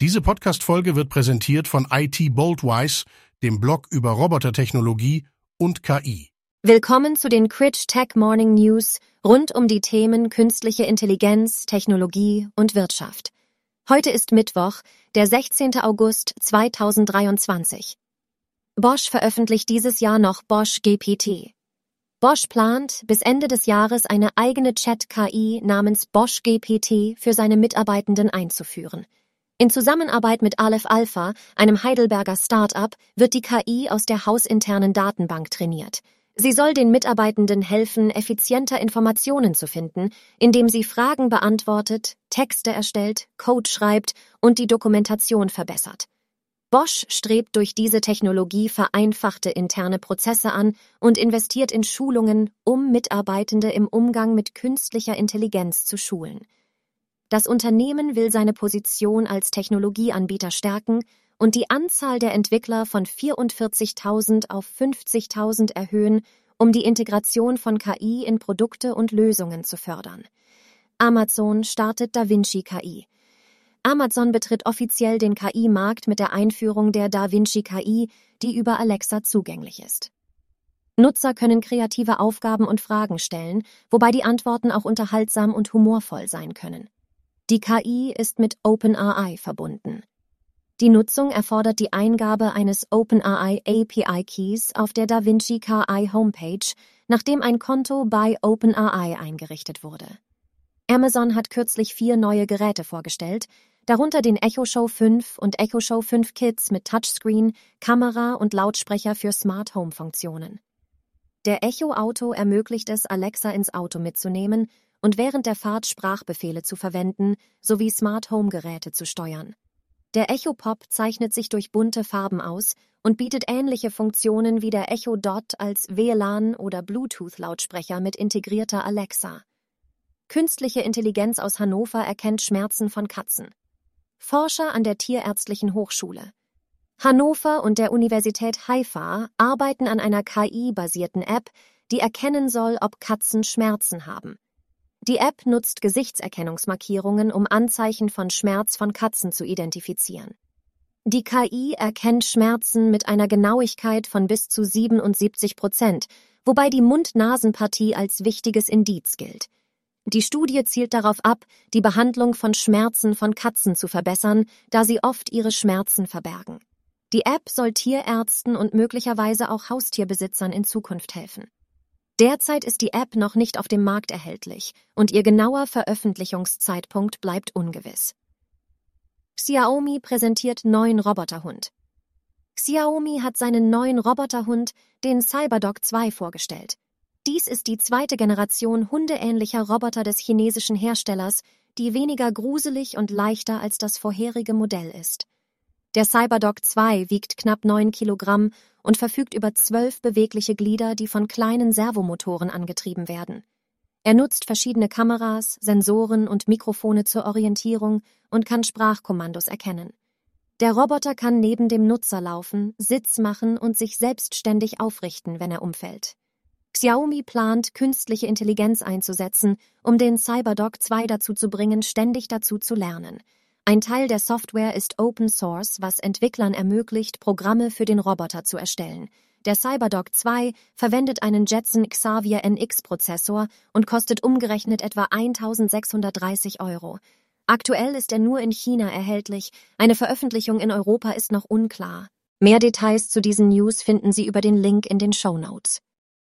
Diese Podcast-Folge wird präsentiert von IT Boldwise, dem Blog über Robotertechnologie und KI. Willkommen zu den Critch Tech Morning News rund um die Themen künstliche Intelligenz, Technologie und Wirtschaft. Heute ist Mittwoch, der 16. August 2023. Bosch veröffentlicht dieses Jahr noch Bosch GPT. Bosch plant, bis Ende des Jahres eine eigene Chat-KI namens Bosch GPT für seine Mitarbeitenden einzuführen. In Zusammenarbeit mit Aleph Alpha, einem Heidelberger Start-up, wird die KI aus der hausinternen Datenbank trainiert. Sie soll den Mitarbeitenden helfen, effizienter Informationen zu finden, indem sie Fragen beantwortet, Texte erstellt, Code schreibt und die Dokumentation verbessert. Bosch strebt durch diese Technologie vereinfachte interne Prozesse an und investiert in Schulungen, um Mitarbeitende im Umgang mit künstlicher Intelligenz zu schulen. Das Unternehmen will seine Position als Technologieanbieter stärken und die Anzahl der Entwickler von 44.000 auf 50.000 erhöhen, um die Integration von KI in Produkte und Lösungen zu fördern. Amazon startet DaVinci KI. Amazon betritt offiziell den KI-Markt mit der Einführung der DaVinci KI, die über Alexa zugänglich ist. Nutzer können kreative Aufgaben und Fragen stellen, wobei die Antworten auch unterhaltsam und humorvoll sein können. Die KI ist mit OpenAI verbunden. Die Nutzung erfordert die Eingabe eines OpenAI API Keys auf der DaVinci KI Homepage, nachdem ein Konto bei OpenAI eingerichtet wurde. Amazon hat kürzlich vier neue Geräte vorgestellt, darunter den Echo Show 5 und Echo Show 5 Kids mit Touchscreen, Kamera und Lautsprecher für Smart Home Funktionen. Der Echo Auto ermöglicht es, Alexa ins Auto mitzunehmen und während der Fahrt Sprachbefehle zu verwenden sowie Smart Home Geräte zu steuern. Der Echo Pop zeichnet sich durch bunte Farben aus und bietet ähnliche Funktionen wie der Echo Dot als WLAN oder Bluetooth Lautsprecher mit integrierter Alexa. Künstliche Intelligenz aus Hannover erkennt Schmerzen von Katzen. Forscher an der Tierärztlichen Hochschule. Hannover und der Universität Haifa arbeiten an einer KI-basierten App, die erkennen soll, ob Katzen Schmerzen haben. Die App nutzt Gesichtserkennungsmarkierungen, um Anzeichen von Schmerz von Katzen zu identifizieren. Die KI erkennt Schmerzen mit einer Genauigkeit von bis zu 77 Prozent, wobei die Mund-Nasen-Partie als wichtiges Indiz gilt. Die Studie zielt darauf ab, die Behandlung von Schmerzen von Katzen zu verbessern, da sie oft ihre Schmerzen verbergen. Die App soll Tierärzten und möglicherweise auch Haustierbesitzern in Zukunft helfen. Derzeit ist die App noch nicht auf dem Markt erhältlich und ihr genauer Veröffentlichungszeitpunkt bleibt ungewiss. Xiaomi präsentiert neuen Roboterhund. Xiaomi hat seinen neuen Roboterhund, den CyberDog 2, vorgestellt. Dies ist die zweite Generation hundeähnlicher Roboter des chinesischen Herstellers, die weniger gruselig und leichter als das vorherige Modell ist. Der CyberDog 2 wiegt knapp 9 Kilogramm und verfügt über zwölf bewegliche Glieder, die von kleinen Servomotoren angetrieben werden. Er nutzt verschiedene Kameras, Sensoren und Mikrofone zur Orientierung und kann Sprachkommandos erkennen. Der Roboter kann neben dem Nutzer laufen, Sitz machen und sich selbstständig aufrichten, wenn er umfällt. Xiaomi plant, künstliche Intelligenz einzusetzen, um den CyberDog 2 dazu zu bringen, ständig dazu zu lernen – ein Teil der Software ist Open Source, was Entwicklern ermöglicht, Programme für den Roboter zu erstellen. Der CyberDog 2 verwendet einen Jetson Xavier NX Prozessor und kostet umgerechnet etwa 1630 Euro. Aktuell ist er nur in China erhältlich. Eine Veröffentlichung in Europa ist noch unklar. Mehr Details zu diesen News finden Sie über den Link in den Show Notes.